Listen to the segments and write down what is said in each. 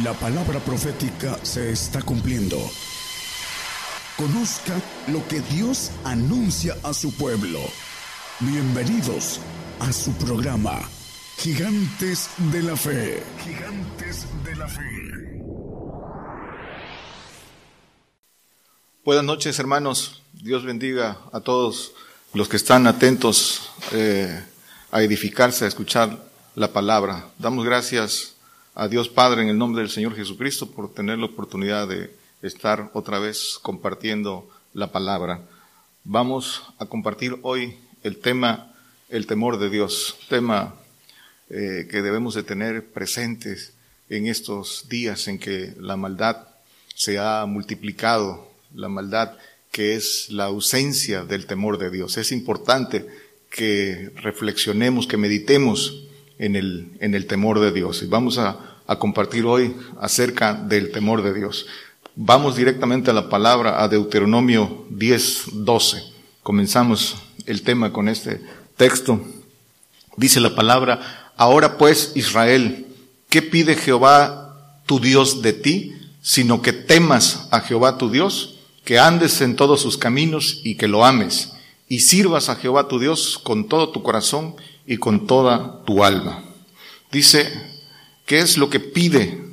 La palabra profética se está cumpliendo. Conozca lo que Dios anuncia a su pueblo. Bienvenidos a su programa, Gigantes de la Fe. Gigantes de la Fe. Buenas noches, hermanos. Dios bendiga a todos los que están atentos eh, a edificarse, a escuchar la palabra. Damos gracias a Dios Padre en el nombre del Señor Jesucristo por tener la oportunidad de estar otra vez compartiendo la palabra. Vamos a compartir hoy el tema, el temor de Dios, tema eh, que debemos de tener presentes en estos días en que la maldad se ha multiplicado, la maldad que es la ausencia del temor de Dios. Es importante que reflexionemos, que meditemos en el, en el temor de Dios. Y vamos a, a compartir hoy acerca del temor de Dios. Vamos directamente a la palabra, a Deuteronomio 10, 12. Comenzamos el tema con este texto. Dice la palabra, ahora pues Israel, ¿qué pide Jehová tu Dios de ti? Sino que temas a Jehová tu Dios, que andes en todos sus caminos y que lo ames, y sirvas a Jehová tu Dios con todo tu corazón y con toda tu alma. Dice, ¿qué es lo que pide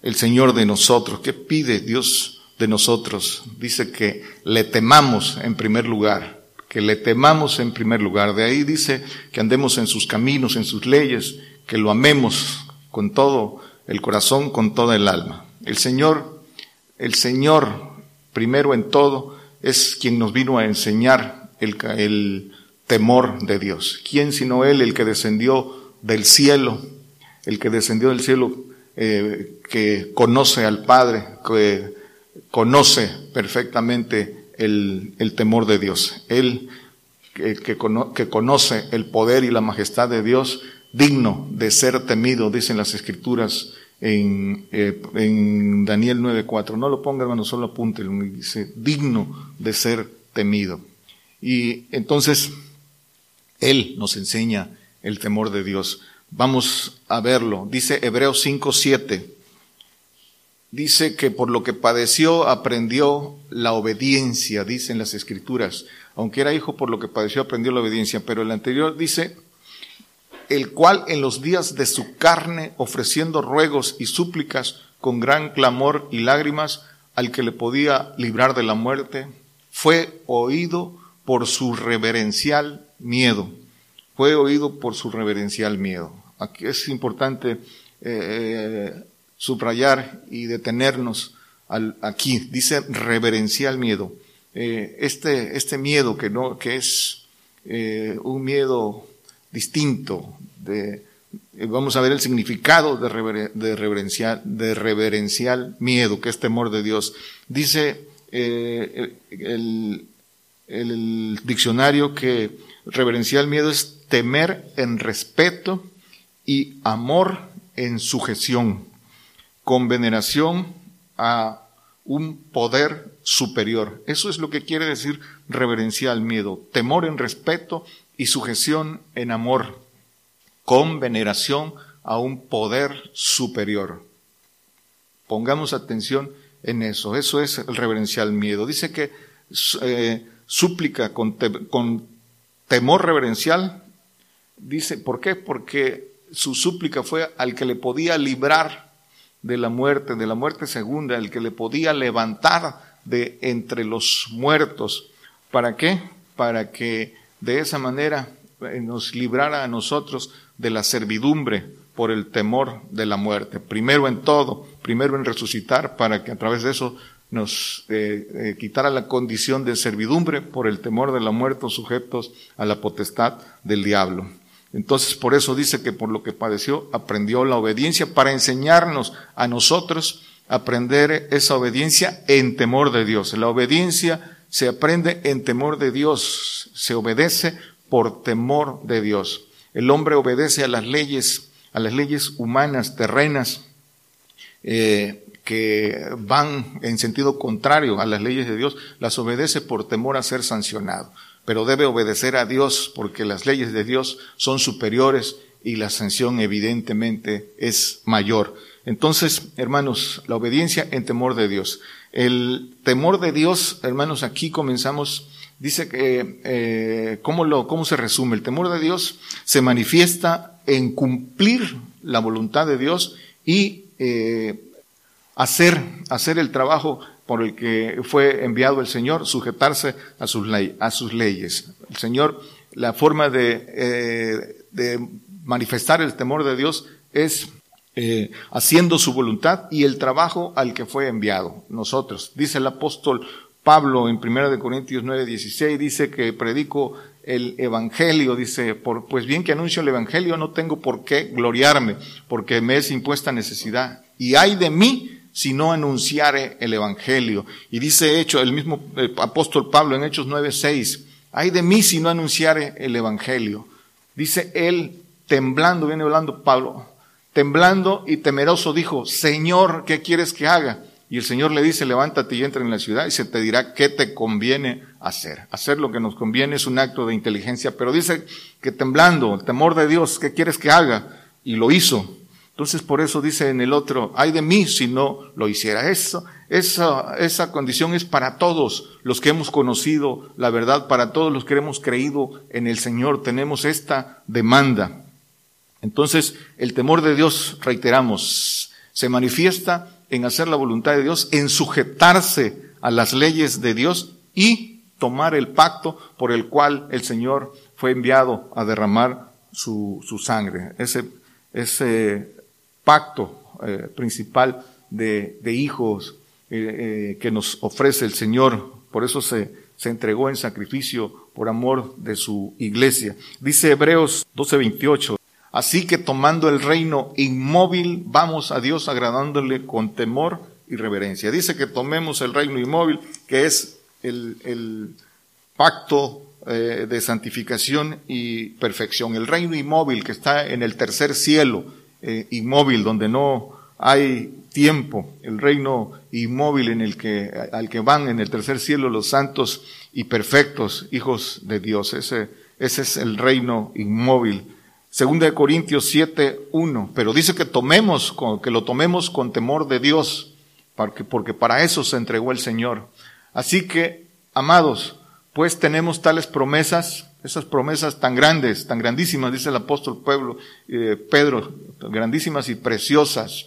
el Señor de nosotros? ¿Qué pide Dios de nosotros? Dice que le temamos en primer lugar, que le temamos en primer lugar. De ahí dice que andemos en sus caminos, en sus leyes, que lo amemos con todo el corazón, con toda el alma. El Señor, el Señor, primero en todo, es quien nos vino a enseñar el, temor de Dios. ¿Quién sino Él, el que descendió del cielo, el que descendió del cielo, eh, que conoce al Padre, que conoce perfectamente el, el temor de Dios. Él que, que, conoce el poder y la majestad de Dios, digno de ser temido, dicen las escrituras en, eh, en Daniel 9.4. No lo ponga hermano, solo apúntelo. Dice, digno de ser temido. Y entonces, Él nos enseña el temor de Dios. Vamos a verlo. Dice Hebreos 5.7. Dice que por lo que padeció aprendió la obediencia, dicen las escrituras. Aunque era hijo, por lo que padeció aprendió la obediencia. Pero el anterior dice, el cual en los días de su carne, ofreciendo ruegos y súplicas con gran clamor y lágrimas al que le podía librar de la muerte, fue oído por su reverencial miedo fue oído por su reverencial miedo. Aquí es importante eh, subrayar y detenernos al, aquí. Dice reverencial miedo. Eh, este, este miedo que no, que es eh, un miedo distinto de, vamos a ver el significado de, de, reverencial, de reverencial miedo, que es temor de Dios. Dice el, el diccionario que reverencial miedo es temer en respeto y amor en sujeción, con veneración a un poder superior. Eso es lo que quiere decir reverencial miedo, temor en respeto y sujeción en amor, con veneración a un poder superior. Pongamos atención en eso, eso es el reverencial miedo. Dice que eh, súplica con, temor reverencial Dice, ¿por qué? Porque su súplica fue al que le podía librar de la muerte, de la muerte segunda, el que le podía levantar de entre los muertos. ¿Para qué? Para que de esa manera eh, nos librara a nosotros de la servidumbre por el temor de la muerte. Primero en todo, primero en resucitar, para que a través de eso nos eh, eh, quitara la condición de servidumbre por el temor de la muerte sujetos a la potestad del diablo. Entonces, por eso dice que por lo que padeció, aprendió la obediencia para enseñarnos a nosotros a aprender esa obediencia en temor de Dios. La obediencia se aprende en temor de Dios, se obedece por temor de Dios. El hombre obedece a las leyes, a las leyes humanas, terrenas, eh, que van en sentido contrario a las leyes de Dios, las obedece por temor a ser sancionado pero debe obedecer a Dios porque las leyes de Dios son superiores y la sanción evidentemente es mayor. Entonces, hermanos, la obediencia en temor de Dios. El temor de Dios, hermanos, aquí comenzamos, dice que, eh, ¿cómo, lo, ¿cómo se resume? El temor de Dios se manifiesta en cumplir la voluntad de Dios y eh, hacer, hacer el trabajo por el que fue enviado el Señor, sujetarse a sus, ley, a sus leyes. El Señor, la forma de, eh, de manifestar el temor de Dios es eh, haciendo su voluntad y el trabajo al que fue enviado, nosotros. Dice el apóstol Pablo en 1 Corintios 9, 16, dice que predico el evangelio, dice, por, pues bien que anuncio el evangelio, no tengo por qué gloriarme, porque me es impuesta necesidad. Y hay de mí si no anunciare el evangelio. Y dice hecho el mismo eh, apóstol Pablo en Hechos 9, 6, hay de mí si no anunciare el evangelio. Dice él, temblando, viene hablando Pablo, temblando y temeroso dijo, Señor, ¿qué quieres que haga? Y el Señor le dice, levántate y entra en la ciudad y se te dirá qué te conviene hacer. Hacer lo que nos conviene es un acto de inteligencia, pero dice que temblando, el temor de Dios, ¿qué quieres que haga? Y lo hizo. Entonces por eso dice en el otro, ay de mí si no lo hiciera. Eso, esa, esa condición es para todos los que hemos conocido la verdad, para todos los que hemos creído en el Señor. Tenemos esta demanda. Entonces, el temor de Dios, reiteramos, se manifiesta en hacer la voluntad de Dios, en sujetarse a las leyes de Dios y tomar el pacto por el cual el Señor fue enviado a derramar su, su sangre. Ese, ese pacto eh, principal de, hijos eh, eh, que nos ofrece el Señor. Por eso se, entregó en sacrificio por amor de su iglesia. Dice Hebreos 12:28. Así que tomando el reino inmóvil, vamos a Dios agradándole con temor y reverencia. Dice que tomemos el reino inmóvil, que es el, pacto de santificación y perfección. El reino inmóvil que está en el tercer cielo, eh, inmóvil, donde no hay tiempo, el reino inmóvil en el que, al que van en el tercer cielo los santos y perfectos hijos de Dios. Ese, ese es el reino inmóvil Segunda de Corintios 7, 1. Pero dice que tomemos, que lo tomemos con temor de Dios, porque, porque para eso se entregó el Señor. Así que, amados, pues tenemos tales promesas, esas promesas tan grandes, tan grandísimas, dice el apóstol Pueblo, eh, Pedro, grandísimas y preciosas.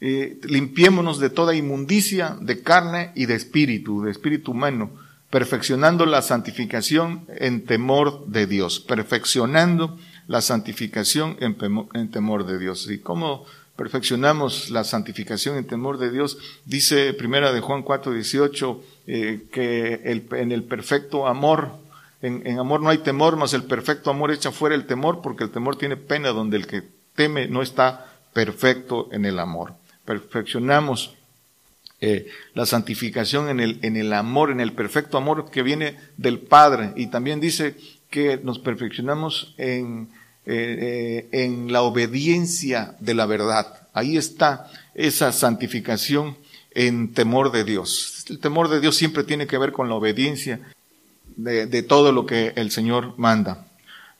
Eh, limpiémonos de toda inmundicia de carne y de espíritu, de espíritu humano, perfeccionando la santificación en temor de Dios, perfeccionando la santificación en, temor de Dios. ¿Y cómo perfeccionamos la santificación en temor de Dios? Dice primera de Juan 4, 18, eh, que en el perfecto amor, en, en, amor no hay temor, mas el perfecto amor echa fuera el temor, porque el temor tiene pena, donde el que teme no está perfecto en el amor. Perfeccionamos eh, la santificación en el, en el amor, en el perfecto amor que viene del Padre. Y también dice que nos perfeccionamos en eh, eh, en la obediencia de la verdad. Ahí está esa santificación en temor de Dios. El temor de Dios siempre tiene que ver con la obediencia de, todo lo que el Señor manda.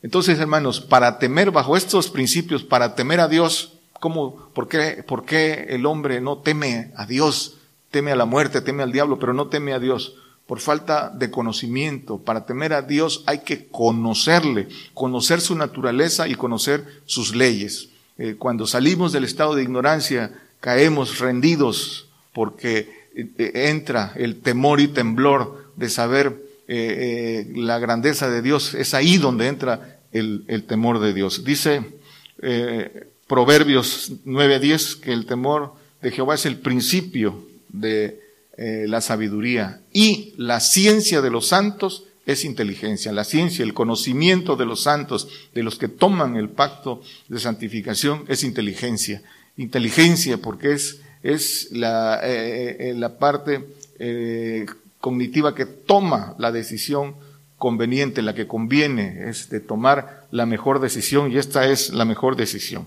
Entonces, hermanos, para temer bajo estos principios, para temer a Dios, ¿cómo, por qué, por qué el hombre no teme a Dios? Teme a la muerte, teme al diablo, pero no teme a Dios por falta de conocimiento. Para temer a Dios hay que conocerle, conocer su naturaleza y conocer sus leyes. Eh, cuando salimos del estado de ignorancia, caemos rendidos porque eh, entra el temor y temblor de saber eh, la grandeza de Dios. Es ahí donde entra el, temor de Dios. Dice Proverbios 9:10 que el temor de Jehová es el principio de eh, la sabiduría y la ciencia de los santos es inteligencia. La ciencia, el conocimiento de los santos, de los que toman el pacto de santificación, es inteligencia. Inteligencia porque es, es la, eh, eh, la parte cognitiva que toma la decisión conveniente, la que conviene, es de tomar la mejor decisión y esta es la mejor decisión.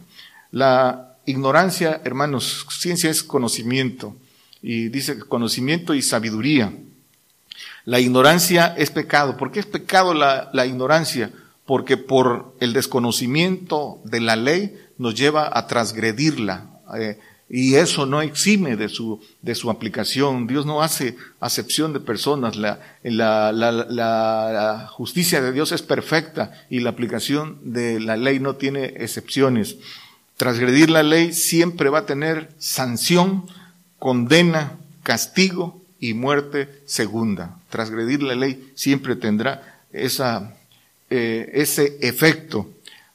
La ignorancia, hermanos, ciencia es conocimiento y dice conocimiento y sabiduría. La ignorancia es pecado. ¿Por qué es pecado la, la ignorancia? Porque por el desconocimiento de la ley nos lleva a transgredirla. Eh, y eso no exime de su, de su aplicación. Dios no hace acepción de personas. La, la, la, la, justicia de Dios es perfecta y la aplicación de la ley no tiene excepciones. Transgredir la ley siempre va a tener sanción, condena, castigo y muerte segunda. Transgredir la ley siempre tendrá esa, eh, ese efecto.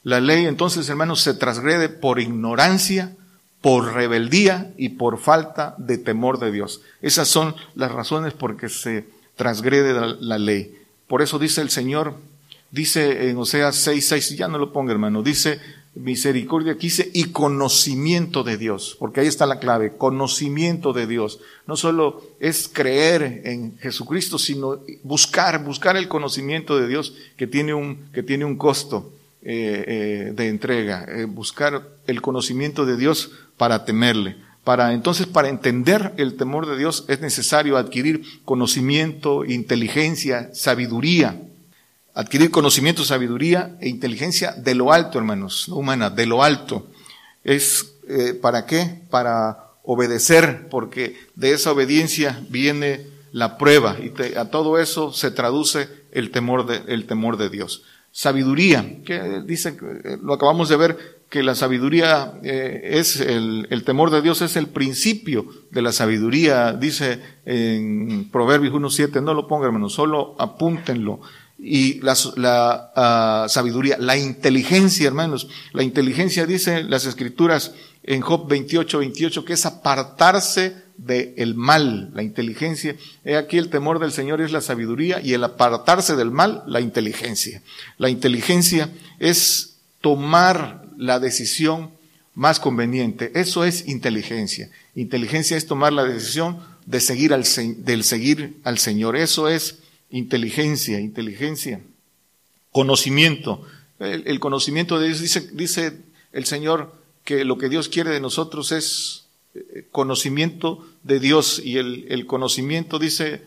La ley entonces, hermanos, se transgrede por ignorancia, por rebeldía y por falta de temor de Dios. Esas son las razones por que se transgrede la, ley. Por eso dice el Señor, dice en Oseas 6, 6, ya no lo ponga hermano, dice misericordia, quise y conocimiento de Dios, porque ahí está la clave, conocimiento de Dios. No solo es creer en Jesucristo, sino buscar, buscar el conocimiento de Dios que tiene un, que tiene un costo. Eh, eh, de entrega, eh, buscar el conocimiento de Dios para temerle. Para entonces, para entender el temor de Dios es necesario adquirir conocimiento, inteligencia, sabiduría. Adquirir conocimiento, sabiduría e inteligencia de lo alto, hermanos, no humana, de lo alto. Es para qué? Para obedecer, porque de esa obediencia viene la prueba y a todo eso se traduce el temor de, el temor de Dios sabiduría, que dice, eh, lo acabamos de ver, que la sabiduría eh, es el, el, temor de Dios es el principio de la sabiduría, dice en Proverbios 1.7, no lo pongan hermano, solo apúntenlo. Y la, la ah, sabiduría, la inteligencia, hermanos, la inteligencia dice las escrituras en Job 28, 28, que es apartarse del mal, la inteligencia. He aquí el temor del Señor es la sabiduría y el apartarse del mal, la inteligencia. La inteligencia es tomar la decisión más conveniente. Eso es inteligencia. Inteligencia es tomar la decisión de seguir al, del seguir al Señor. Eso es inteligencia, inteligencia. Conocimiento. El, el conocimiento de Dios dice, dice el Señor que lo que Dios quiere de nosotros es eh, conocimiento de Dios y el, conocimiento, dice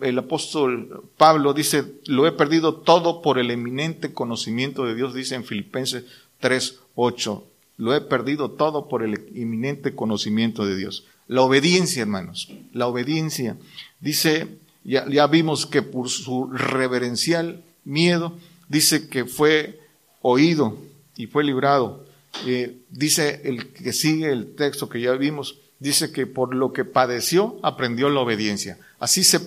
el apóstol Pablo, dice, lo he perdido todo por el eminente conocimiento de Dios, dice en Filipenses 3, 8. Lo he perdido todo por el eminente conocimiento de Dios. La obediencia, hermanos, la obediencia. Dice, ya, vimos que por su reverencial miedo, dice que fue oído y fue librado. Eh, dice el que sigue el texto que ya vimos, dice que por lo que padeció aprendió la obediencia. Así se,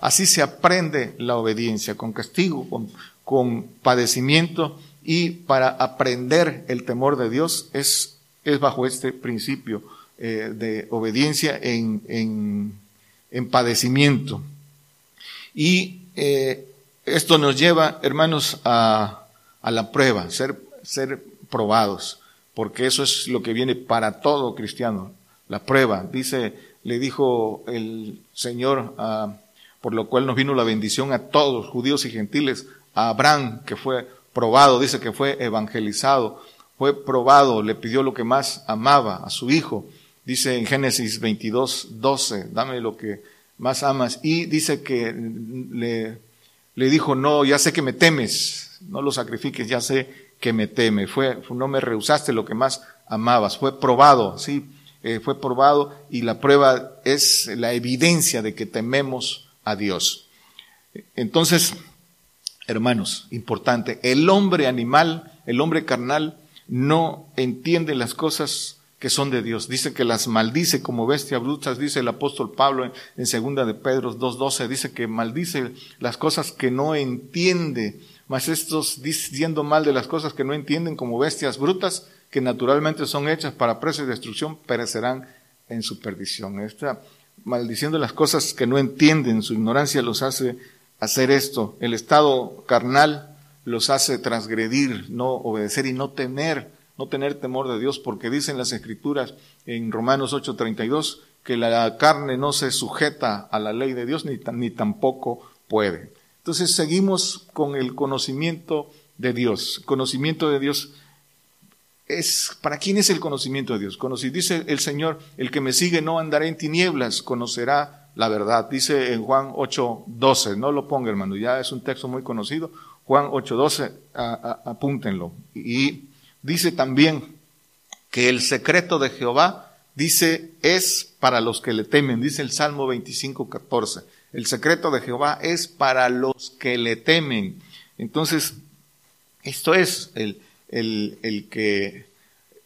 así se aprende la obediencia, con castigo, con, con padecimiento y para aprender el temor de Dios es, es bajo este principio eh, de obediencia en, en, en padecimiento. Y eh, esto nos lleva, hermanos, a, a la prueba, ser, ser probados porque eso es lo que viene para todo cristiano, la prueba. Dice, le dijo el Señor, por lo cual nos vino la bendición a todos, judíos y gentiles, a Abraham, que fue probado, dice que fue evangelizado, fue probado, le pidió lo que más amaba, a su hijo. Dice en Génesis 22, 12, dame lo que más amas. Y dice que le, le dijo, no, ya sé que me temes, no lo sacrifiques, ya sé que me teme. Fue, no me rehusaste lo que más amabas. Fue probado, sí, eh, fue probado y la prueba es la evidencia de que tememos a Dios. Entonces, hermanos, importante, el hombre animal, el hombre carnal, no entiende las cosas que son de Dios. Dice que las maldice como bestias brutas, dice el apóstol Pablo en, en segunda de Pedro 2.12, dice que maldice las cosas que no entiende mas estos diciendo mal de las cosas que no entienden como bestias brutas, que naturalmente son hechas para presa y destrucción, perecerán en su perdición. Esta maldiciendo las cosas que no entienden, su ignorancia los hace hacer esto. El estado carnal los hace transgredir, no obedecer y no tener, no tener temor de Dios, porque dicen las escrituras en Romanos 8:32 que la carne no se sujeta a la ley de Dios ni, ni tampoco puede. Entonces seguimos con el conocimiento de Dios. Conocimiento de Dios es, ¿para quién es el conocimiento de Dios? Conocí, dice el Señor, el que me sigue no andará en tinieblas, conocerá la verdad. Dice en Juan 8:12, no lo ponga hermano, ya es un texto muy conocido. Juan 8:12, apúntenlo. Y dice también que el secreto de Jehová dice, es para los que le temen, dice el Salmo 25, 14. El secreto de Jehová es para los que le temen. Entonces, esto es el, el, el que,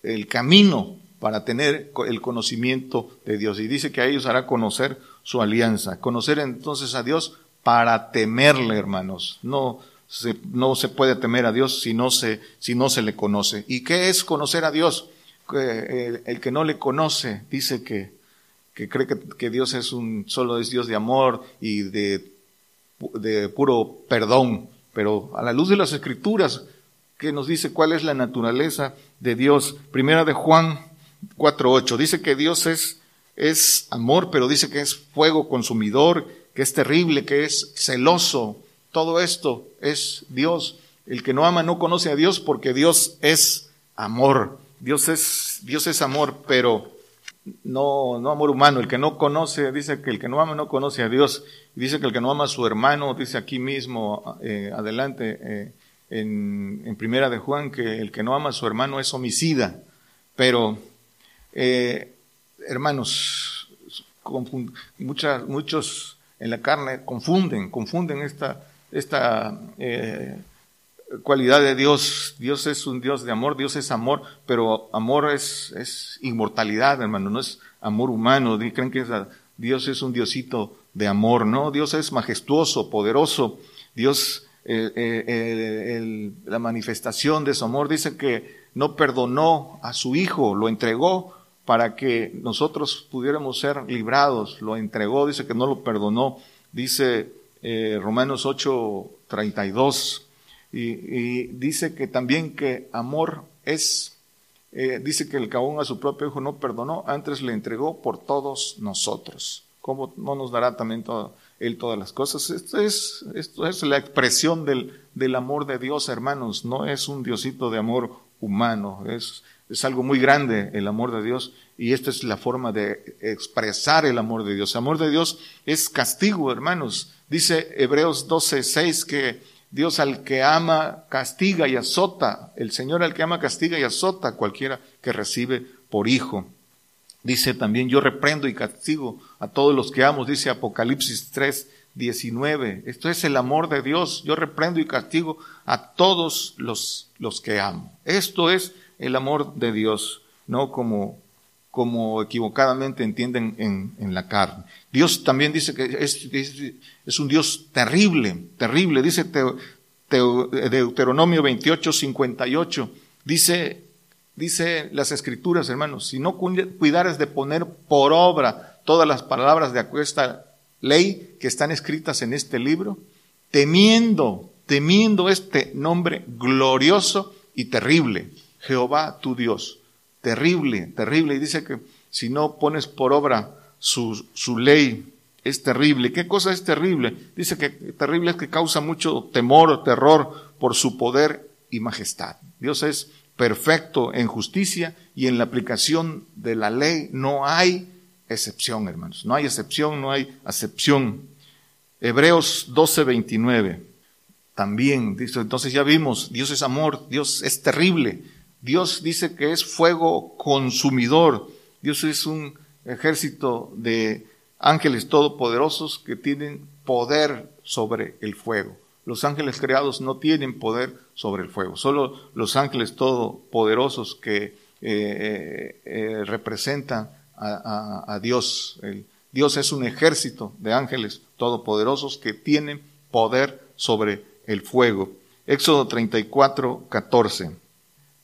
el camino para tener el conocimiento de Dios. Y dice que a ellos hará conocer su alianza. Conocer entonces a Dios para temerle, hermanos. No se, no se puede temer a Dios si no se, si no se le conoce. ¿Y qué es conocer a Dios? El, que no le conoce dice que, que cree que, que, Dios es un, solo es Dios de amor y de, de puro perdón. Pero a la luz de las escrituras, que nos dice cuál es la naturaleza de Dios. Primera de Juan 4.8. Dice que Dios es, es amor, pero dice que es fuego consumidor, que es terrible, que es celoso. Todo esto es Dios. El que no ama no conoce a Dios porque Dios es amor. Dios es, Dios es amor, pero no, no amor humano. El que no conoce, dice que el que no ama no conoce a Dios. Dice que el que no ama a su hermano, dice aquí mismo, eh, adelante, eh, en, primera de Juan, que el que no ama a su hermano es homicida. Pero eh, hermanos, muchas, muchos en la carne confunden, confunden esta, esta eh, cualidad de Dios. Dios es un Dios de amor, Dios es amor, pero amor es, es inmortalidad, hermano, no es amor humano. Creen que Dios es un Diosito de amor, ¿no? Dios es majestuoso, poderoso. Dios, eh, eh, la manifestación de su amor dice que no perdonó a su hijo, lo entregó para que nosotros pudiéramos ser librados. Lo entregó, dice que no lo perdonó, dice eh, Romanos 8, 32. Y, y, dice que también que amor es, eh, dice que el aún a su propio hijo no perdonó, antes le entregó por todos nosotros. ¿Cómo no nos dará también todo, él todas las cosas? Esto es, esto es la expresión del, del amor de Dios, hermanos. No es un diosito de amor humano, es es algo muy grande el amor de Dios y esta es la forma de expresar el amor de Dios. El amor de Dios es castigo, hermanos. Dice Hebreos 12, 6 que Dios al que ama castiga y azota. El Señor al que ama castiga y azota cualquiera que recibe por hijo. Dice también yo reprendo y castigo a todos los que amo. Dice Apocalipsis 3, 19. Esto es el amor de Dios. Yo reprendo y castigo a todos los, los que amo. Esto es el amor de Dios, no como, como equivocadamente entienden en, en la carne. Dios también dice que es, es, un Dios terrible, terrible. Dice Deuteronomio 28, 58. Dice, dice las escrituras, hermanos, si no cuidares de poner por obra todas las palabras de esta ley que están escritas en este libro, temiendo, temiendo este nombre glorioso y terrible Jehová tu Dios. Terrible, terrible. Y dice que si no pones por obra su, su ley, es terrible. ¿Qué cosa es terrible? Dice que terrible es que causa mucho temor o terror por su poder y majestad. Dios es perfecto en justicia y en la aplicación de la ley no hay excepción, hermanos. No hay excepción, no hay acepción. Hebreos 12, 29. También, dice, entonces ya vimos, Dios es amor, Dios es terrible, Dios dice que es fuego consumidor. Dios es un ejército de ángeles todopoderosos que tienen poder sobre el fuego. Los ángeles creados no tienen poder sobre el fuego. Solo los ángeles todopoderosos que eh, eh, eh, representan a, Dios. Dios es un ejército de ángeles todopoderosos que tienen poder sobre el fuego. Éxodo 34, 14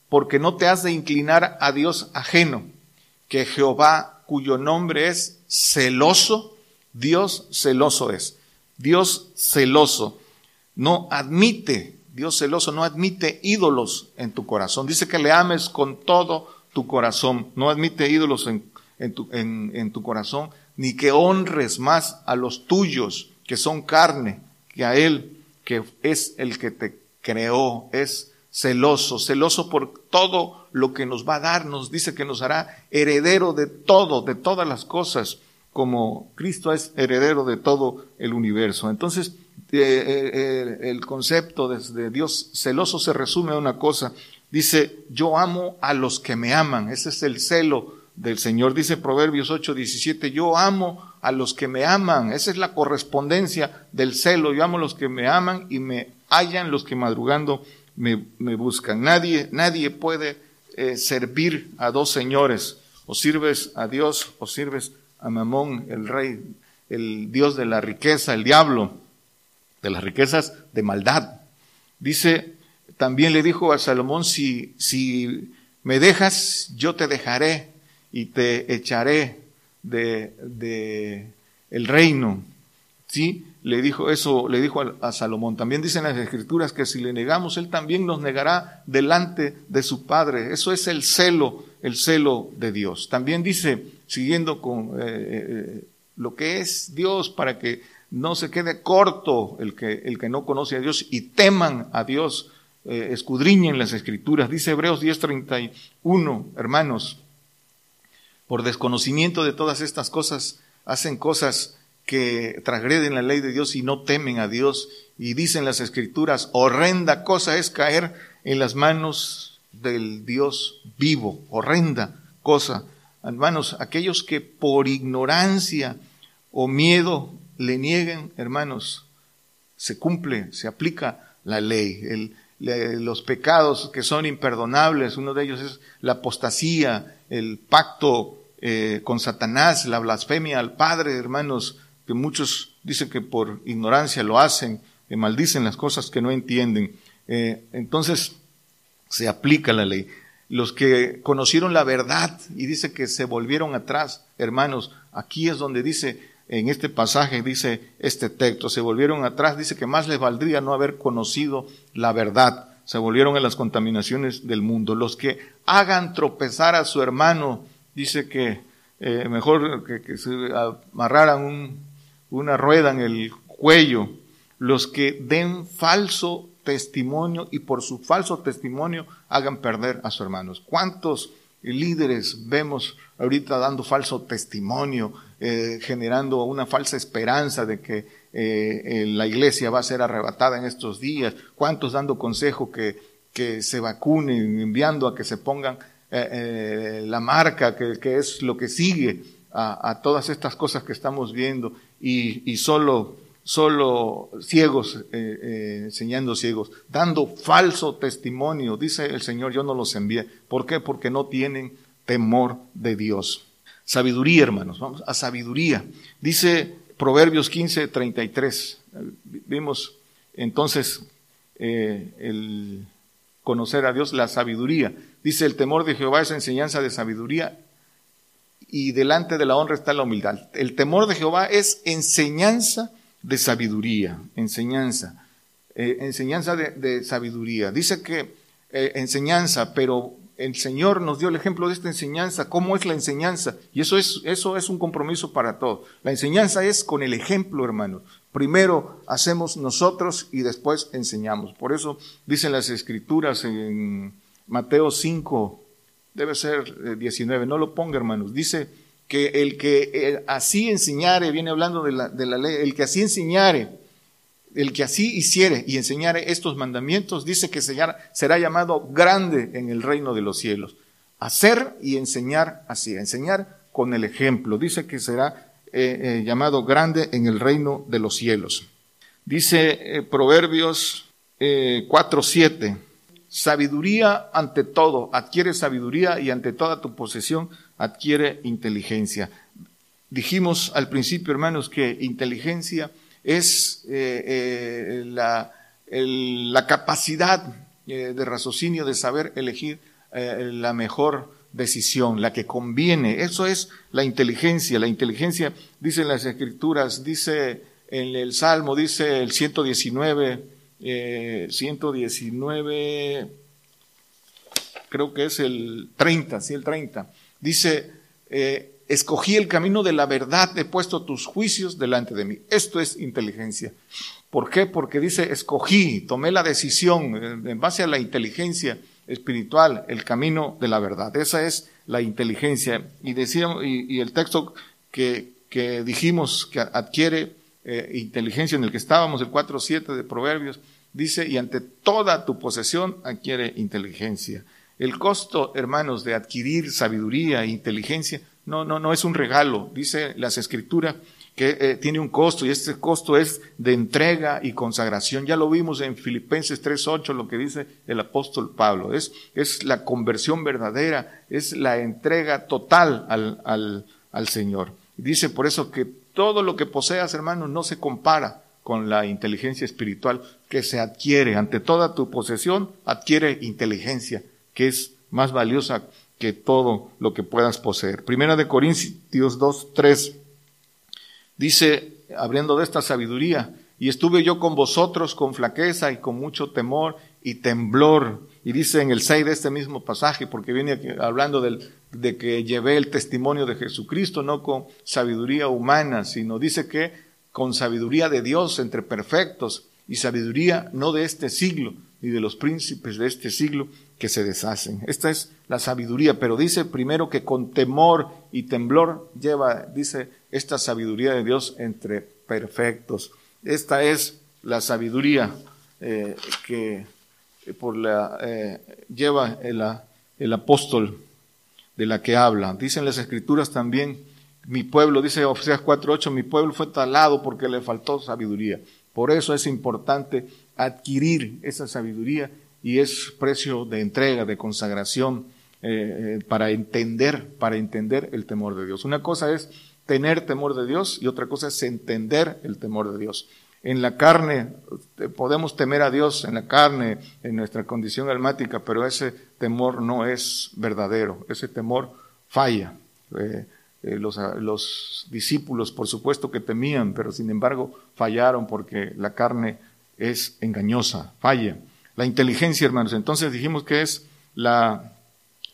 porque no te has de inclinar a Dios ajeno, que Jehová, cuyo nombre es celoso, Dios celoso es. Dios celoso no admite, Dios celoso no admite ídolos en tu corazón. Dice que le ames con todo tu corazón, no admite ídolos en, en, tu, en, en tu corazón, ni que honres más a los tuyos, que son carne, que a Él, que es el que te creó, es celoso, celoso por todo lo que nos va a dar, nos dice que nos hará heredero de todo, de todas las cosas, como Cristo es heredero de todo el universo. Entonces, eh, eh, el concepto de Dios celoso se resume a una cosa, dice, yo amo a los que me aman, ese es el celo del Señor. Dice Proverbios 8, 17, yo amo a los que me aman. Esa es la correspondencia del celo. Yo amo a los que me aman y me hallan los que madrugando me, buscan. Nadie, nadie puede eh, servir a dos señores. O sirves a Dios o sirves a Mamón, el rey, el Dios de la riqueza, el diablo, de las riquezas de maldad. Dice, también le dijo a Salomón, si, si me dejas, yo te dejaré y te echaré de, de el reino. ¿Sí? Le dijo eso, le dijo a, Salomón. También dicen las escrituras que si le negamos, él también nos negará delante de su Padre. Eso es el celo, el celo de Dios. También dice, siguiendo con eh, eh, lo que es Dios, para que no se quede corto el que, el que no conoce a Dios y teman a Dios, eh, escudriñen las escrituras. Dice Hebreos 10:31, hermanos, por desconocimiento de todas estas cosas, hacen cosas que transgreden la ley de Dios y no temen a Dios. Y dicen las escrituras, horrenda cosa es caer en las manos del Dios vivo, horrenda cosa. Hermanos, aquellos que por ignorancia o miedo le nieguen, hermanos, se cumple, se aplica la ley. Los pecados que son imperdonables, uno de ellos es la apostasía, el pacto eh, con Satanás, la blasfemia al Padre, hermanos, que muchos dicen que por ignorancia lo hacen, maldicen las cosas que no entienden. Eh, entonces se aplica la ley. Los que conocieron la verdad y dice que se volvieron atrás, hermanos, aquí es donde dice, en este pasaje dice este texto, se volvieron atrás, dice que más les valdría no haber conocido la verdad, se volvieron a las contaminaciones del mundo. Los que hagan tropezar a su hermano, dice que eh, mejor que, se amarraran una rueda en el cuello, los que den falso testimonio y por su falso testimonio hagan perder a sus hermanos. ¿Cuántos líderes vemos ahorita dando falso testimonio, eh, generando una falsa esperanza de que eh, la iglesia va a ser arrebatada en estos días? ¿Cuántos dando consejo que, que se vacunen, enviando a que se pongan eh, la marca, que, es lo que sigue a, todas estas cosas que estamos viendo y, solo solo ciegos eh, eh, enseñando ciegos, dando falso testimonio. Dice el Señor, yo no los envié. ¿Por qué? Porque no tienen temor de Dios. Sabiduría, hermanos, vamos a sabiduría. Dice Proverbios 15, 33. Vimos entonces eh, el conocer a Dios, la sabiduría. Dice, el temor de Jehová es enseñanza de sabiduría y delante de la honra está la humildad. El temor de Jehová es enseñanza de sabiduría, enseñanza, eh, enseñanza de, sabiduría. Dice que eh, enseñanza, pero el Señor nos dio el ejemplo de esta enseñanza, cómo es la enseñanza, y eso es, eso es un compromiso para todos. La enseñanza es con el ejemplo, hermanos. Primero hacemos nosotros y después enseñamos. Por eso dicen las escrituras en Mateo 5, debe ser 19, eh, no lo ponga, hermanos. Dice, que el que eh, así enseñare, viene hablando de la, de la ley, el que así enseñare, el que así hiciere y enseñare estos mandamientos, dice que será llamado grande en el reino de los cielos. Hacer y enseñar así, enseñar con el ejemplo. Dice que será eh, eh, llamado grande en el reino de los cielos. Dice Proverbios 4.7, sabiduría ante todo, adquiere sabiduría y ante toda tu posesión adquiere inteligencia. Dijimos al principio, hermanos, que inteligencia es eh, eh, la, la, capacidad eh, de raciocinio de saber elegir la mejor decisión, la que conviene. Eso es la inteligencia. La inteligencia, dice en las escrituras, dice en el Salmo, dice el 119, 119, creo que es el 30, sí, el 30 Dice, escogí el camino de la verdad, he puesto tus juicios delante de mí. Esto es inteligencia. ¿Por qué? Porque dice, escogí, tomé la decisión eh, en base a la inteligencia espiritual, el camino de la verdad. Esa es la inteligencia. Y, decíamos, y, el texto que, que, dijimos que adquiere eh, inteligencia en el que estábamos, el 4.7 de Proverbios, dice, y ante toda tu posesión adquiere inteligencia. El costo, hermanos, de adquirir sabiduría e inteligencia, no, no, no es un regalo. Dice las escrituras que eh, tiene un costo y este costo es de entrega y consagración. Ya lo vimos en Filipenses 3.8, lo que dice el apóstol Pablo. Es, es la conversión verdadera, es la entrega total al, al, al Señor. Dice por eso que todo lo que poseas, hermano, no se compara con la inteligencia espiritual que se adquiere. Ante toda tu posesión, adquiere inteligencia, que es más valiosa que todo lo que puedas poseer. Primera de Corintios 2, 3 Dice, abriendo de esta sabiduría, y estuve yo con vosotros con flaqueza y con mucho temor y temblor. Y dice en el 6 de este mismo pasaje, porque viene hablando del, de que llevé el testimonio de Jesucristo, no con sabiduría humana, sino dice que con sabiduría de Dios entre perfectos y sabiduría no de este siglo, ni de los príncipes de este siglo que se deshacen. Esta es la sabiduría, pero dice primero que con temor y temblor lleva, dice, esta sabiduría de Dios entre perfectos. Esta es la sabiduría eh, que por la, eh, lleva el, el apóstol de la que habla. Dicen las escrituras también, mi pueblo, dice Oseas 4.8, mi pueblo fue talado porque le faltó sabiduría. Por eso es importante adquirir esa sabiduría y es precio de entrega, de consagración, eh, para entender, para entender el temor de Dios. Una cosa es tener temor de Dios y otra cosa es entender el temor de Dios. En la carne podemos temer a Dios, en la carne, en nuestra condición almática, pero ese temor no es verdadero, ese temor falla. Eh, eh, los, los discípulos, por supuesto que temían, pero sin embargo fallaron porque la carne es engañosa, falla. La inteligencia, hermanos, entonces dijimos que es la,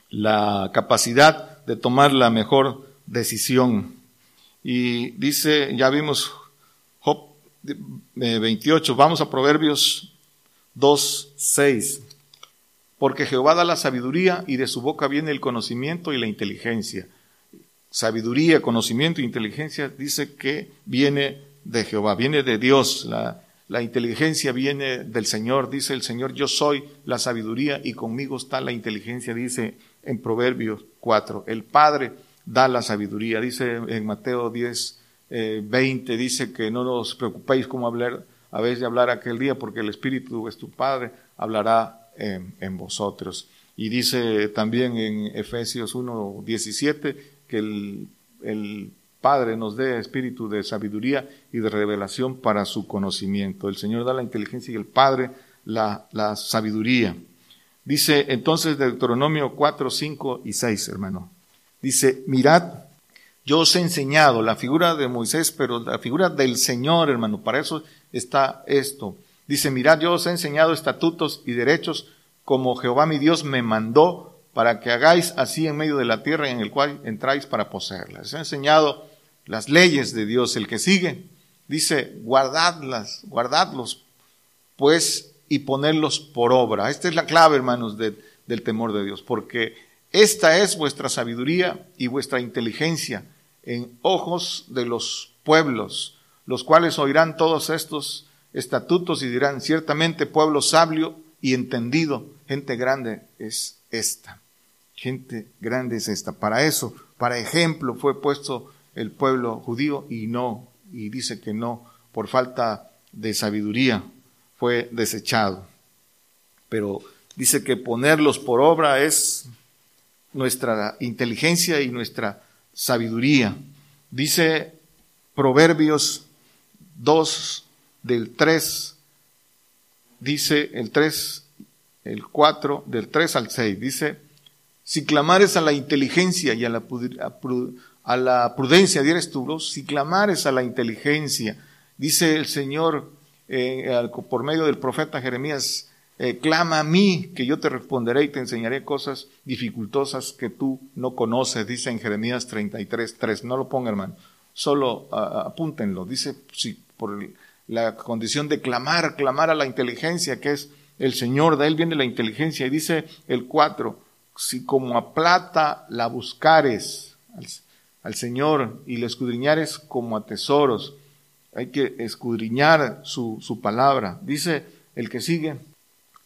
la capacidad de tomar la mejor decisión. Y dice, ya vimos Job 28, vamos a Proverbios 2, 6. Porque Jehová da la sabiduría y de su boca viene el conocimiento y la inteligencia. Sabiduría, conocimiento e inteligencia dice que viene de Jehová, viene de Dios. La, la inteligencia viene del Señor, dice el Señor, yo soy la sabiduría y conmigo está la inteligencia, dice en Proverbios 4. El Padre da la sabiduría. Dice en Mateo 10, 20, eh, dice que no os preocupéis como hablar, habéis de hablar aquel día, porque el Espíritu es tu Padre, hablará en, vosotros. Y dice también en Efesios 1, 17 que el, el Padre nos dé espíritu de sabiduría y de revelación para su conocimiento. El Señor da la inteligencia y el Padre la, la sabiduría. Dice entonces Deuteronomio 4, 5 y 6, hermano. Dice, mirad, yo os he enseñado la figura de Moisés, pero la figura del Señor, hermano, para eso está esto. Dice, mirad, yo os he enseñado estatutos y derechos como Jehová mi Dios me mandó para que hagáis así en medio de la tierra en el cual entráis para poseerla. Os he enseñado las leyes de Dios. El que sigue dice, guardadlas, guardadlos, pues, y ponerlos por obra. Esta es la clave, hermanos, del temor de Dios, porque esta es vuestra sabiduría y vuestra inteligencia en ojos de los pueblos, los cuales oirán todos estos estatutos y dirán, ciertamente pueblo sabio y entendido, gente grande es esta. Gente grande es esta. Para eso, para ejemplo, fue puesto el pueblo judío y no, y dice que no, por falta de sabiduría fue desechado. Pero dice que ponerlos por obra es nuestra inteligencia y nuestra sabiduría. Dice Proverbios 2 del 3, dice el 3, el 4, del 3 al 6, dice, si clamares a la inteligencia y a la, a la prudencia, dieres tú, si clamares a la inteligencia, dice el Señor eh, por medio del profeta Jeremías, eh, clama a mí, que yo te responderé y te enseñaré cosas dificultosas que tú no conoces, dice en Jeremías 33, 3. No lo ponga, hermano, solo apúntenlo. Dice, si por la condición de clamar, clamar a la inteligencia, que es el Señor, de él viene la inteligencia. Y dice el 4, si como a plata la buscares al, Señor y le escudriñares como a tesoros, hay que escudriñar su, su palabra. Dice el que sigue,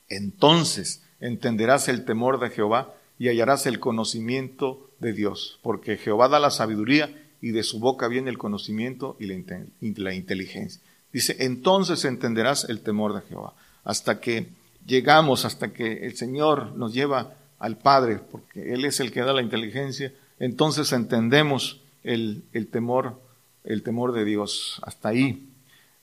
entonces entenderás el temor de Jehová y hallarás el conocimiento de Dios, porque Jehová da la sabiduría y de su boca viene el conocimiento y la inteligencia. Dice, entonces entenderás el temor de Jehová, hasta que llegamos, hasta que el Señor nos lleva al Padre, porque Él es el que da la inteligencia, entonces entendemos el, temor, el temor de Dios. Hasta ahí.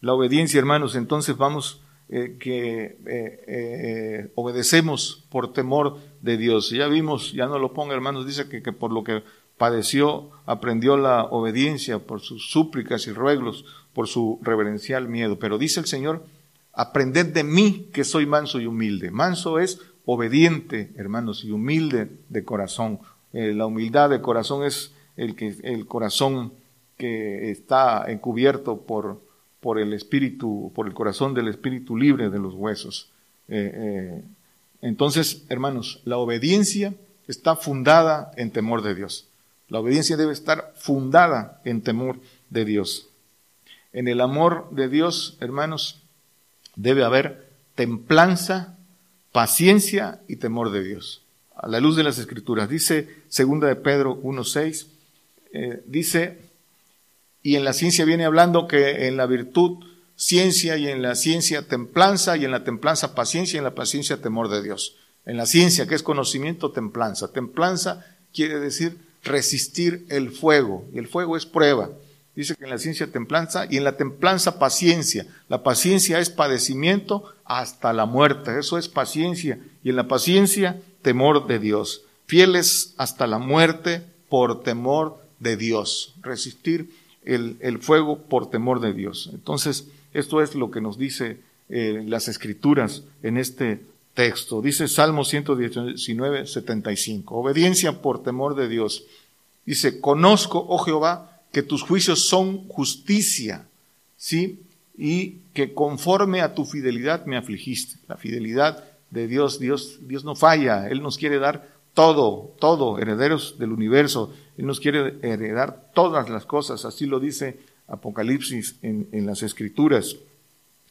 La obediencia, hermanos, entonces vamos eh, que eh, eh, obedecemos por temor de Dios. Ya vimos, ya no lo ponga, hermanos, dice que, que por lo que padeció, aprendió la obediencia por sus súplicas y ruegos, por su reverencial miedo. Pero dice el Señor, aprended de mí que soy manso y humilde. Manso es obediente, hermanos, y humilde de corazón. La humildad de corazón es el, que, el corazón que está encubierto por, por el espíritu, por el corazón del espíritu libre de los huesos. Eh, eh, entonces, hermanos, la obediencia está fundada en temor de Dios. La obediencia debe estar fundada en temor de Dios. En el amor de Dios, hermanos, debe haber templanza, paciencia y temor de Dios. A la luz de las Escrituras, dice segunda de Pedro 1.6, eh, dice, y en la ciencia viene hablando que en la virtud ciencia y en la ciencia templanza y en la templanza paciencia y en la paciencia temor de Dios. En la ciencia, que es conocimiento, templanza. Templanza quiere decir resistir el fuego y el fuego es prueba. Dice que en la ciencia templanza y en la templanza paciencia. La paciencia es padecimiento hasta la muerte. Eso es paciencia. Y en la paciencia temor de Dios. Fieles hasta la muerte por temor de Dios, resistir el, fuego por temor de Dios. Entonces, esto es lo que nos dice eh, las escrituras en este texto. Dice Salmo 119, 75, obediencia por temor de Dios. Dice, conozco, oh Jehová, que tus juicios son justicia, ¿sí? Y que conforme a tu fidelidad me afligiste. La fidelidad de Dios, Dios, Dios no falla, Él nos quiere dar todo, todo, herederos del universo. Él nos quiere heredar todas las cosas, así lo dice Apocalipsis en, en las Escrituras.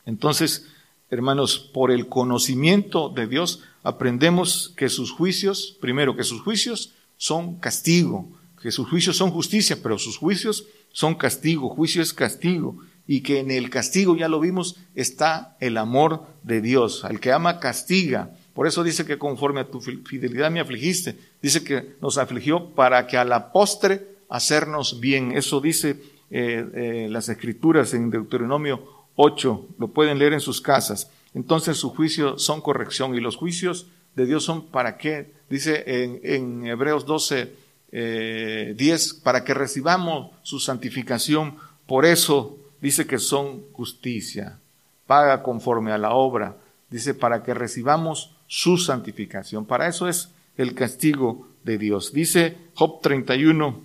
Entonces, hermanos, por el conocimiento de Dios aprendemos que sus juicios, primero, que sus juicios son castigo, que sus juicios son justicia, pero sus juicios son castigo, juicio es castigo, y que en el castigo, ya lo vimos, está el amor de Dios. Al que ama castiga, por eso dice que conforme a tu fidelidad me afligiste. Dice que nos afligió para que a la postre hacernos bien. Eso dice eh, eh, las escrituras en Deuteronomio 8. Lo pueden leer en sus casas. Entonces sus juicios son corrección y los juicios de Dios son para qué. Dice en, Hebreos 12, 10, eh, para que recibamos su santificación. Por eso dice que son justicia. Paga conforme a la obra. Dice para que recibamos su santificación. Para eso es el castigo de Dios. Dice Job 31,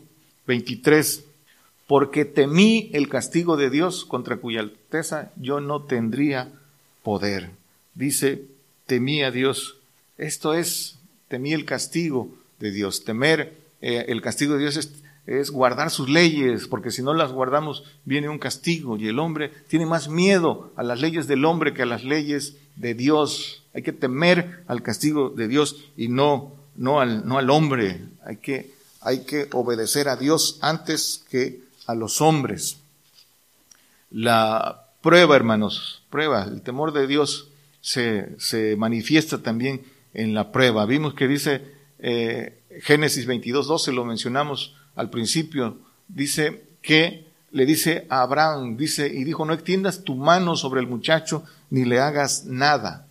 23, porque temí el castigo de Dios contra cuya alteza yo no tendría poder. Dice, temí a Dios. Esto es, temí el castigo de Dios. Temer eh, el castigo de Dios es, es guardar sus leyes, porque si no las guardamos viene un castigo y el hombre tiene más miedo a las leyes del hombre que a las leyes de Dios. Hay que temer al castigo de Dios y no, no, al, no al hombre. Hay que, hay que obedecer a Dios antes que a los hombres. La prueba, hermanos, prueba, el temor de Dios se, se manifiesta también en la prueba. Vimos que dice eh, Génesis 22, 12, lo mencionamos al principio, dice que le dice a Abraham, dice, y dijo, no extiendas tu mano sobre el muchacho ni le hagas nada,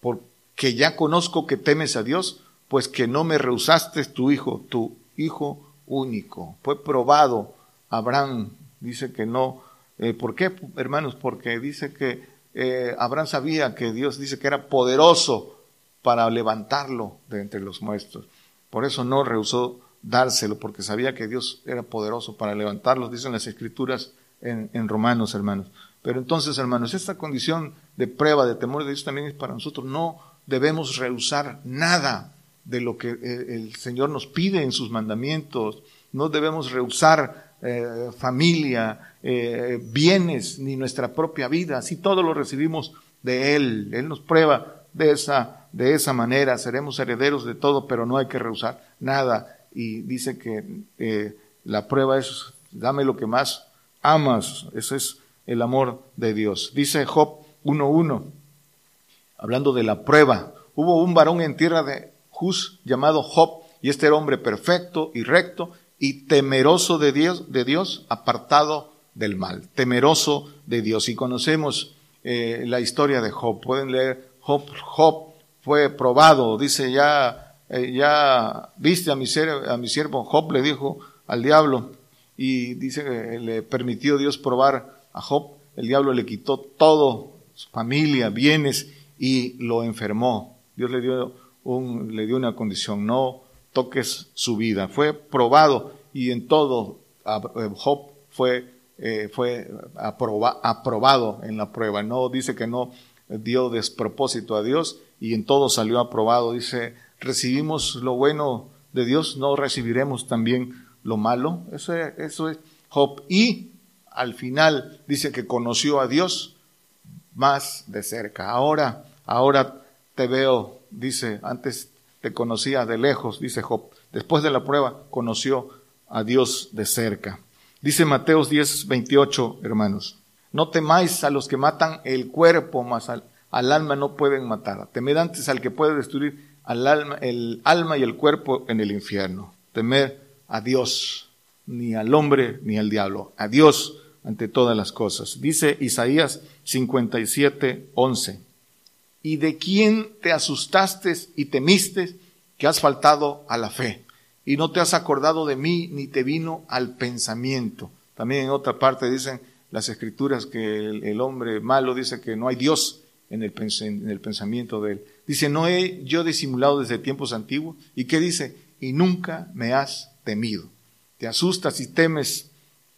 porque ya conozco que temes a Dios, pues que no me rehusaste tu hijo, tu hijo único. Fue probado Abraham, dice que no. Eh, ¿Por qué, hermanos? Porque dice que eh, Abraham sabía que Dios dice que era poderoso para levantarlo de entre los muertos. Por eso no rehusó dárselo, porque sabía que Dios era poderoso para levantarlos, dicen las escrituras en, en Romanos, hermanos. Pero entonces, hermanos, esta condición de prueba, de temor de Dios también es para nosotros. No debemos rehusar nada de lo que eh, el Señor nos pide en sus mandamientos. No debemos rehusar eh, familia, eh, bienes, ni nuestra propia vida. Así todo lo recibimos de Él. Él nos prueba de esa, de esa manera, seremos herederos de todo, pero no hay que rehusar nada. Y dice que eh, la prueba es, dame lo que más amas, ese es el amor de Dios. Dice Job 1.1, hablando de la prueba, hubo un varón en tierra de Juz llamado Job, y este era hombre perfecto y recto y temeroso de Dios, de Dios, apartado del mal, temeroso de Dios. Y conocemos eh, la historia de Job. Pueden leer Job, Job fue probado, dice ya, eh, ya viste a mi, a mi siervo Job, le dijo al diablo, y dice que le permitió Dios probar a Job, el diablo le quitó todo, su familia, bienes, y lo enfermó. Dios le dio, un, le dio una condición, no toques su vida. Fue probado y en todo eh, Job fue, eh, fue aprobado en la prueba. No dice que no dio despropósito a Dios y en todo salió aprobado. Dice, recibimos lo bueno de Dios, no recibiremos también lo malo. Eso es, eso es Job. Y al final dice que conoció a Dios más de cerca. Ahora, ahora te veo, dice, antes te conocía de lejos, dice Job. Después de la prueba conoció a Dios de cerca. Dice Mateos 10, 28, hermanos. No temáis a los que matan el cuerpo, mas al, alma no pueden matar. Temed antes al que puede destruir al alma, el alma y el cuerpo en el infierno. Temed a Dios, ni al hombre ni al diablo, a Dios ante todas las cosas. Dice Isaías 57, 11 y de quién te asustaste y temiste que has faltado a la fe y no te has acordado de mí ni te vino al pensamiento. También en otra parte dicen las escrituras que el, hombre malo dice que no hay Dios en el, en el, pensamiento de él. Dice, no he yo disimulado desde tiempos antiguos. ¿Y qué dice? Y nunca me has temido. Te asustas y temes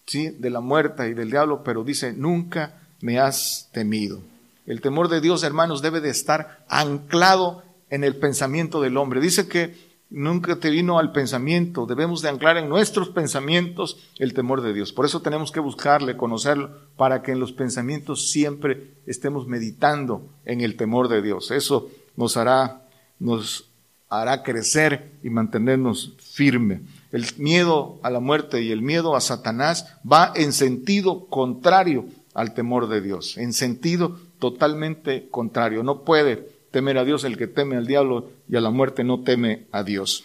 ¿sí? de la muerte y del diablo, pero dice, nunca me has temido. El temor de Dios, hermanos, debe de estar anclado en el pensamiento del hombre. Dice que nunca te vino al pensamiento, debemos de anclar en nuestros pensamientos el temor de Dios. Por eso tenemos que buscarle, conocerlo, para que en los pensamientos siempre estemos meditando en el temor de Dios. Eso nos hará, nos hará crecer y mantenernos firme. El miedo a la muerte y el miedo a Satanás va en sentido contrario al temor de Dios, en sentido totalmente contrario. No puede temer a Dios el que teme al diablo y a la muerte no teme a Dios.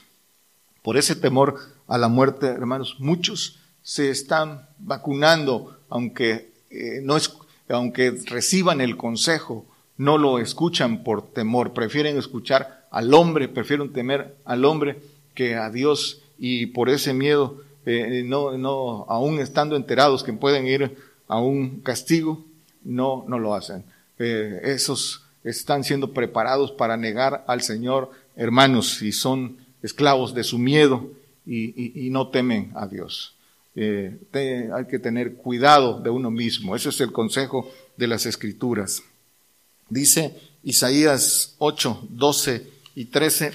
Por ese temor a la muerte, hermanos, muchos se están vacunando, aunque, eh, no es, aunque reciban el consejo, no lo escuchan por temor, prefieren escuchar al hombre, prefieren temer al hombre que a Dios y por ese miedo, eh, no, no, aún estando enterados que pueden ir a un castigo, no, no lo hacen. Eh, esos están siendo preparados para negar al Señor, hermanos, y son esclavos de su miedo y, no temen a Dios. Eh, hay que tener cuidado de uno mismo. Ese es el consejo de las Escrituras. Dice Isaías 8, 12 y 13,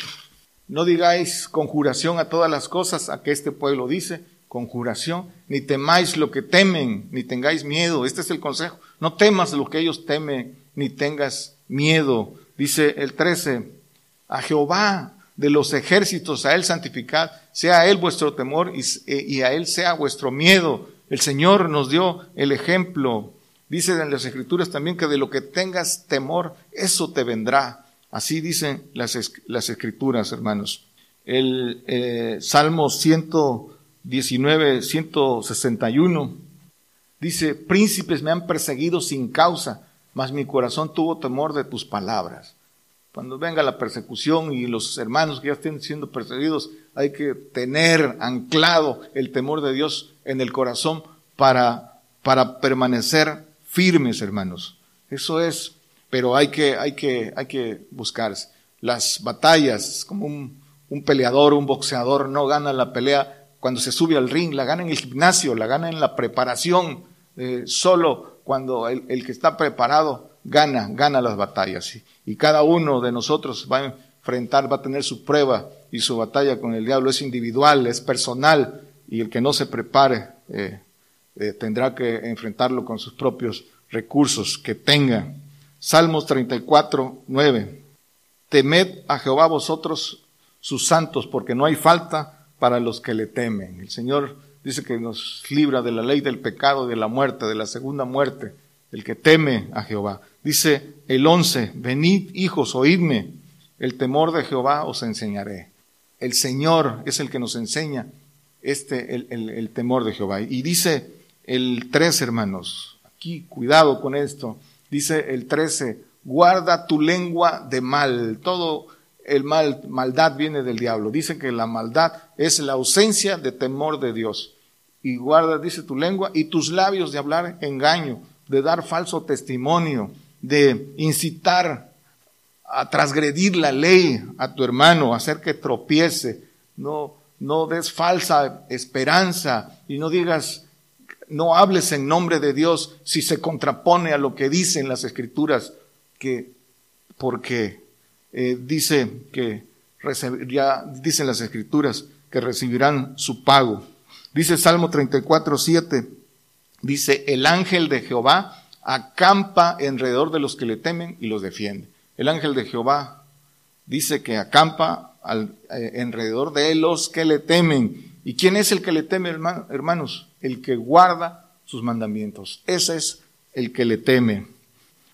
no digáis conjuración a todas las cosas a que este pueblo dice, conjuración, ni temáis lo que temen, ni tengáis miedo. Este es el consejo. No temas lo que ellos temen, ni tengas miedo. Dice el 13, a Jehová de los ejércitos, a él santificad, sea él vuestro temor y, y a él sea vuestro miedo. El Señor nos dio el ejemplo. Dice en las escrituras también que de lo que tengas temor, eso te vendrá. Así dicen las, las escrituras, hermanos. El eh, Salmo 119, 161 Dice, príncipes me han perseguido sin causa, mas mi corazón tuvo temor de tus palabras. Cuando venga la persecución y los hermanos que ya estén siendo perseguidos, hay que tener anclado el temor de Dios en el corazón para, para permanecer firmes, hermanos. Eso es, pero hay que, hay que, hay que buscar las batallas, como un, un peleador, un boxeador no gana la pelea cuando se sube al ring, la gana en el gimnasio, la gana en la preparación, eh, solo cuando el, que está preparado gana, gana las batallas. Y, cada uno de nosotros va a enfrentar, va a tener su prueba y su batalla con el diablo. Es individual, es personal, y el que no se prepare eh, eh, tendrá que enfrentarlo con sus propios recursos que tenga. Salmos 34, 9. Temed a Jehová vosotros sus santos, porque no hay falta para los que le temen. El Señor dice que nos libra de la ley del pecado, de la muerte, de la segunda muerte, el que teme a Jehová. Dice el once, venid hijos, oídme, el temor de Jehová os enseñaré. El Señor es el que nos enseña este, el, el temor de Jehová. Y dice el tres, hermanos, aquí cuidado con esto, dice el trece, guarda tu lengua de mal. Todo el mal, maldad viene del diablo. Dice que la maldad es la ausencia de temor de Dios. Y guarda, dice tu lengua, y tus labios de hablar engaño, de dar falso testimonio, de incitar a transgredir la ley a tu hermano, hacer que tropiece. No, no des falsa esperanza y no digas, no hables en nombre de Dios si se contrapone a lo que dicen las escrituras, que porque eh, dice que ya dicen las escrituras que recibirán su pago. Dice Salmo 34, 7, dice, el ángel de Jehová acampa alrededor de los que le temen y los defiende. El ángel de Jehová dice que acampa al, eh, alrededor de los que le temen. ¿Y quién es el que le teme, hermanos? El que guarda sus mandamientos. Ese es el que le teme.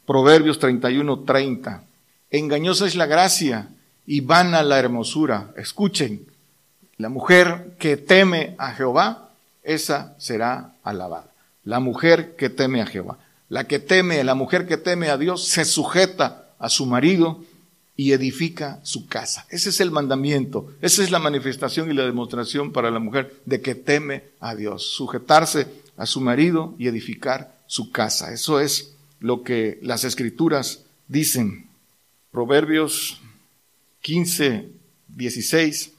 Proverbios 31, 30. Engañosa es la gracia y vana la hermosura. Escuchen, la mujer que teme a Jehová, esa será alabada. La mujer que teme a Jehová. La que teme, la mujer que teme a Dios, se sujeta a su marido y edifica su casa. Ese es el mandamiento, esa es la manifestación y la demostración para la mujer de que teme a Dios. Sujetarse a su marido y edificar su casa. Eso es lo que las escrituras dicen. Proverbios 15, 16,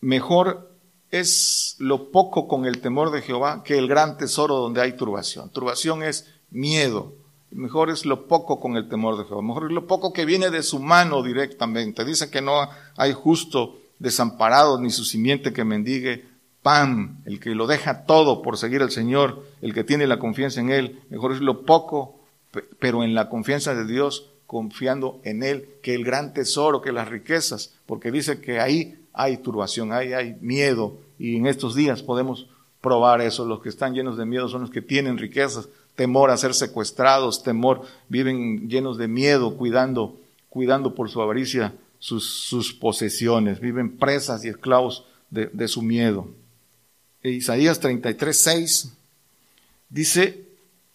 mejor es lo poco con el temor de Jehová que el gran tesoro donde hay turbación. Turbación es miedo. Mejor es lo poco con el temor de Jehová. Mejor es lo poco que viene de su mano directamente. Dice que no hay justo desamparado ni su simiente que mendigue pan. El que lo deja todo por seguir al Señor, el que tiene la confianza en Él. Mejor es lo poco, pero en la confianza de Dios confiando en Él, que el gran tesoro, que las riquezas, porque dice que ahí hay turbación, ahí hay miedo, y en estos días podemos probar eso. Los que están llenos de miedo son los que tienen riquezas, temor a ser secuestrados, temor, viven llenos de miedo, cuidando, cuidando por su avaricia sus, sus posesiones, viven presas y esclavos de, de su miedo. E Isaías 33, 6 dice,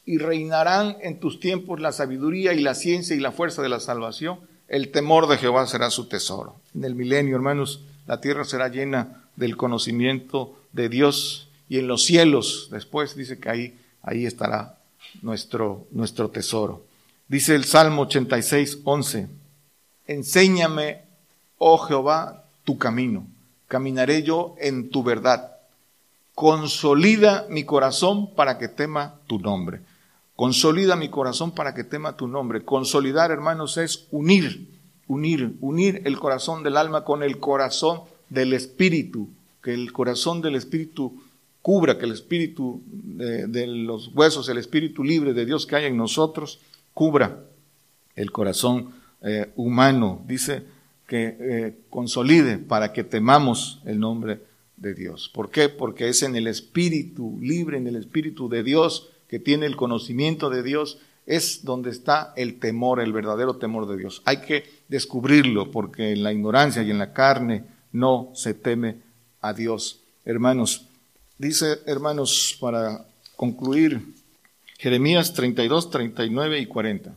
y reinarán en tus tiempos la sabiduría y la ciencia y la fuerza de la salvación. El temor de Jehová será su tesoro. En el milenio, hermanos, la tierra será llena del conocimiento de Dios y en los cielos, después dice que ahí, ahí estará nuestro, nuestro tesoro. Dice el Salmo 86, 11, enséñame, oh Jehová, tu camino, caminaré yo en tu verdad. Consolida mi corazón para que tema tu nombre. Consolida mi corazón para que tema tu nombre. Consolidar, hermanos, es unir, unir, unir el corazón del alma con el corazón del espíritu, que el corazón del espíritu cubra, que el espíritu de, los huesos, el espíritu libre de Dios que hay en nosotros, cubra el corazón eh, humano. Dice que eh, consolide para que temamos el nombre de Dios. ¿Por qué? Porque es en el espíritu libre, en el espíritu de Dios, que tiene el conocimiento de Dios, es donde está el temor, el verdadero temor de Dios. Hay que descubrirlo porque en la ignorancia y en la carne no se teme a Dios. Hermanos, dice, hermanos, para concluir, Jeremías 32, 39 y 40.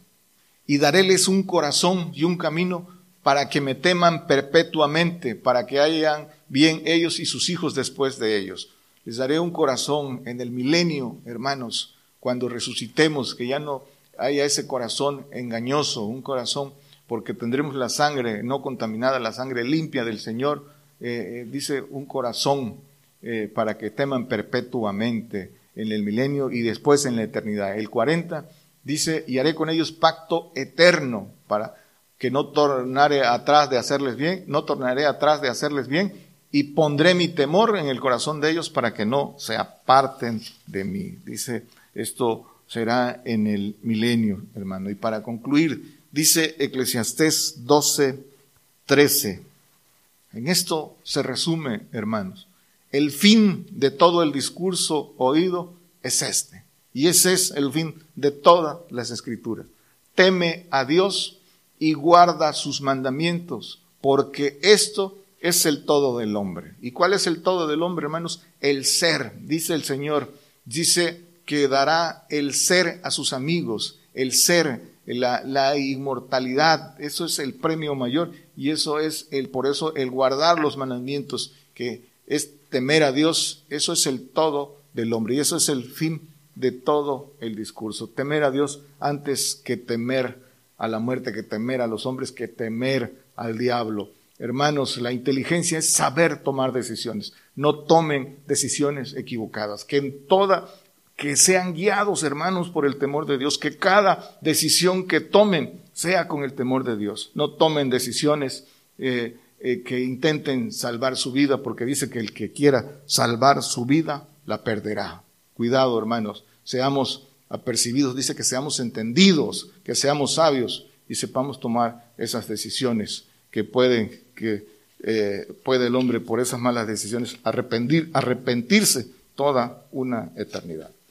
Y daréles un corazón y un camino para que me teman perpetuamente, para que hayan bien ellos y sus hijos después de ellos. Les daré un corazón en el milenio, hermanos, cuando resucitemos, que ya no haya ese corazón engañoso, un corazón, porque tendremos la sangre no contaminada, la sangre limpia del Señor, eh, eh, dice un corazón eh, para que teman perpetuamente en el milenio y después en la eternidad. El 40 dice, y haré con ellos pacto eterno para que no tornaré atrás de hacerles bien, no tornaré atrás de hacerles bien, y pondré mi temor en el corazón de ellos para que no se aparten de mí. Dice esto será en el milenio, hermano. Y para concluir, dice Eclesiastés 12, 13. En esto se resume, hermanos. El fin de todo el discurso oído es este. Y ese es el fin de todas las escrituras. Teme a Dios y guarda sus mandamientos, porque esto es el todo del hombre. ¿Y cuál es el todo del hombre, hermanos? El ser, dice el Señor. Dice que dará el ser a sus amigos, el ser, la, la, inmortalidad. Eso es el premio mayor y eso es el, por eso el guardar los mandamientos, que es temer a Dios. Eso es el todo del hombre y eso es el fin de todo el discurso. Temer a Dios antes que temer a la muerte, que temer a los hombres, que temer al diablo. Hermanos, la inteligencia es saber tomar decisiones. No tomen decisiones equivocadas. Que en toda, que sean guiados, hermanos, por el temor de Dios. Que cada decisión que tomen sea con el temor de Dios. No tomen decisiones eh, eh, que intenten salvar su vida, porque dice que el que quiera salvar su vida la perderá. Cuidado, hermanos. Seamos apercibidos, dice que seamos entendidos, que seamos sabios y sepamos tomar esas decisiones que pueden, que eh, puede el hombre por esas malas decisiones arrepentir, arrepentirse toda una eternidad.